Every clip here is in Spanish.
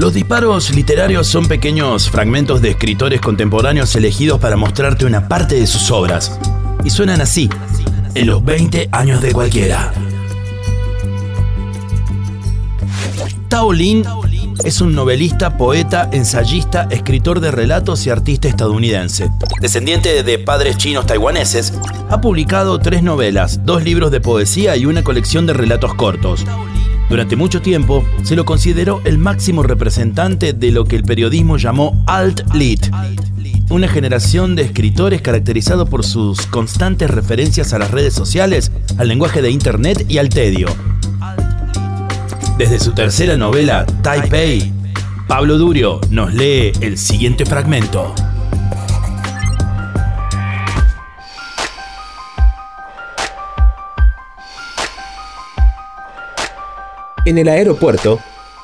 Los disparos literarios son pequeños fragmentos de escritores contemporáneos elegidos para mostrarte una parte de sus obras. Y suenan así, en los 20 años de cualquiera. Tao Lin es un novelista, poeta, ensayista, escritor de relatos y artista estadounidense. Descendiente de padres chinos taiwaneses, ha publicado tres novelas, dos libros de poesía y una colección de relatos cortos. Durante mucho tiempo se lo consideró el máximo representante de lo que el periodismo llamó alt-lit, una generación de escritores caracterizado por sus constantes referencias a las redes sociales, al lenguaje de Internet y al tedio. Desde su tercera novela, Taipei, Pablo Durio nos lee el siguiente fragmento. En el aeropuerto,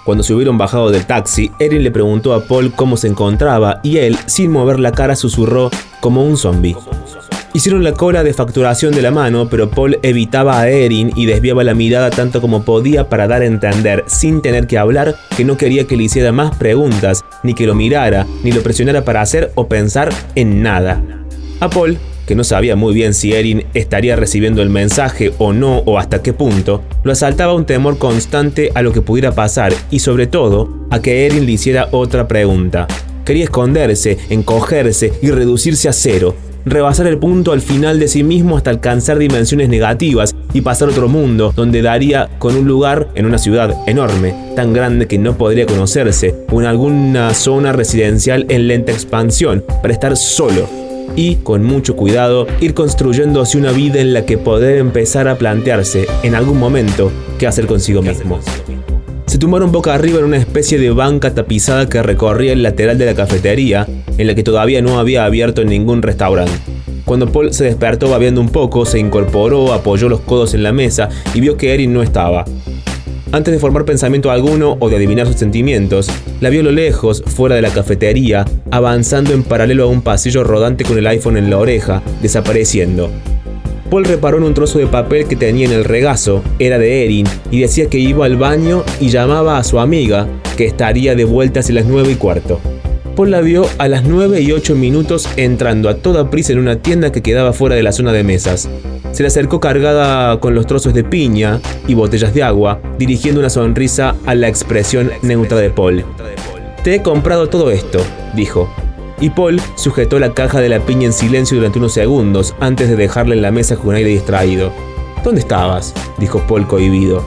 cuando se hubieron bajado del taxi, Erin le preguntó a Paul cómo se encontraba y él, sin mover la cara, susurró como un zombie. Hicieron la cola de facturación de la mano, pero Paul evitaba a Erin y desviaba la mirada tanto como podía para dar a entender, sin tener que hablar, que no quería que le hiciera más preguntas, ni que lo mirara, ni lo presionara para hacer o pensar en nada. A Paul que no sabía muy bien si Erin estaría recibiendo el mensaje o no o hasta qué punto, lo asaltaba un temor constante a lo que pudiera pasar y sobre todo a que Erin le hiciera otra pregunta. Quería esconderse, encogerse y reducirse a cero, rebasar el punto al final de sí mismo hasta alcanzar dimensiones negativas y pasar a otro mundo donde daría con un lugar en una ciudad enorme, tan grande que no podría conocerse, o en alguna zona residencial en lenta expansión, para estar solo, y, con mucho cuidado, ir construyendo así una vida en la que poder empezar a plantearse, en algún momento, qué hacer consigo mismo. Se tumbaron boca arriba en una especie de banca tapizada que recorría el lateral de la cafetería, en la que todavía no había abierto ningún restaurante. Cuando Paul se despertó babeando un poco, se incorporó, apoyó los codos en la mesa y vio que Erin no estaba. Antes de formar pensamiento alguno o de adivinar sus sentimientos, la vio a lo lejos, fuera de la cafetería, avanzando en paralelo a un pasillo rodante con el iPhone en la oreja, desapareciendo. Paul reparó en un trozo de papel que tenía en el regazo, era de Erin, y decía que iba al baño y llamaba a su amiga, que estaría de vuelta hacia las 9 y cuarto. Paul la vio a las 9 y 8 minutos entrando a toda prisa en una tienda que quedaba fuera de la zona de mesas. Se le acercó cargada con los trozos de piña y botellas de agua, dirigiendo una sonrisa a la expresión neutra de Paul. Te he comprado todo esto, dijo. Y Paul sujetó la caja de la piña en silencio durante unos segundos antes de dejarla en la mesa con aire distraído. ¿Dónde estabas? dijo Paul cohibido.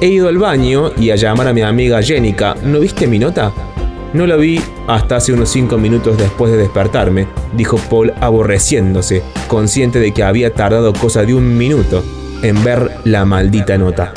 He ido al baño y a llamar a mi amiga Jenica. ¿No viste mi nota? No la vi hasta hace unos cinco minutos después de despertarme, dijo Paul aborreciéndose, consciente de que había tardado cosa de un minuto en ver la maldita nota.